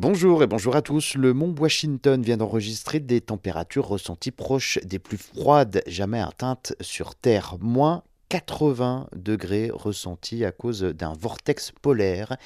Bonjour et bonjour à tous. Le mont Washington vient d'enregistrer des températures ressenties proches des plus froides jamais atteintes sur Terre. Moins 80 degrés ressentis à cause d'un vortex polaire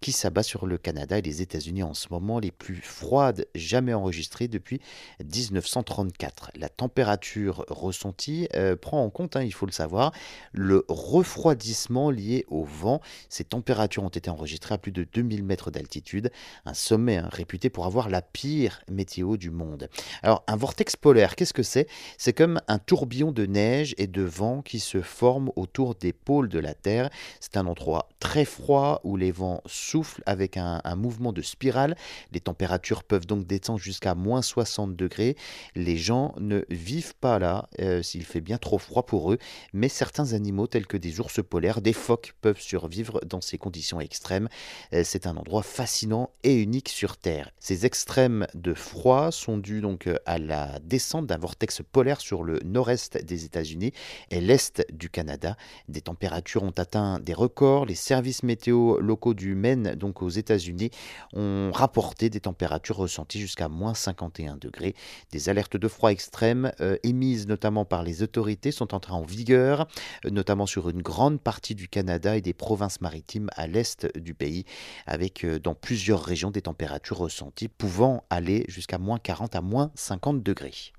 qui s'abat sur le Canada et les États-Unis en ce moment, les plus froides jamais enregistrées depuis 1934. La température ressentie euh, prend en compte, hein, il faut le savoir, le refroidissement lié au vent. Ces températures ont été enregistrées à plus de 2000 mètres d'altitude, un sommet hein, réputé pour avoir la pire météo du monde. Alors, un vortex polaire, qu'est-ce que c'est? C'est comme un tourbillon de neige et de vent qui se forme autour des pôles de la Terre. C'est un endroit très froid où les vents soufflent avec un, mouvement de spirale. Les températures peuvent donc descendre jusqu'à moins 60 degrés. Les gens ne vivent pas là euh, s'il fait bien trop froid pour eux, mais certains animaux tels que des ours polaires, des phoques peuvent survivre dans ces conditions extrêmes. Euh, c'est un endroit fascinant et unique sur Terre. Ces extrêmes de froid sont dus donc à la descente d'un vortex polaire sur le nord-est des États-Unis et l'est du Canada des températures ont atteint des records. Les services météo locaux du Maine, donc aux États-Unis, ont rapporté des températures ressenties jusqu'à moins 51 degrés. Des alertes de froid extrême euh, émises notamment par les autorités sont entrées en vigueur, euh, notamment sur une grande partie du Canada et des provinces maritimes à l'est du pays, avec euh, dans plusieurs régions des températures ressenties pouvant aller jusqu'à moins 40 à moins 50 degrés.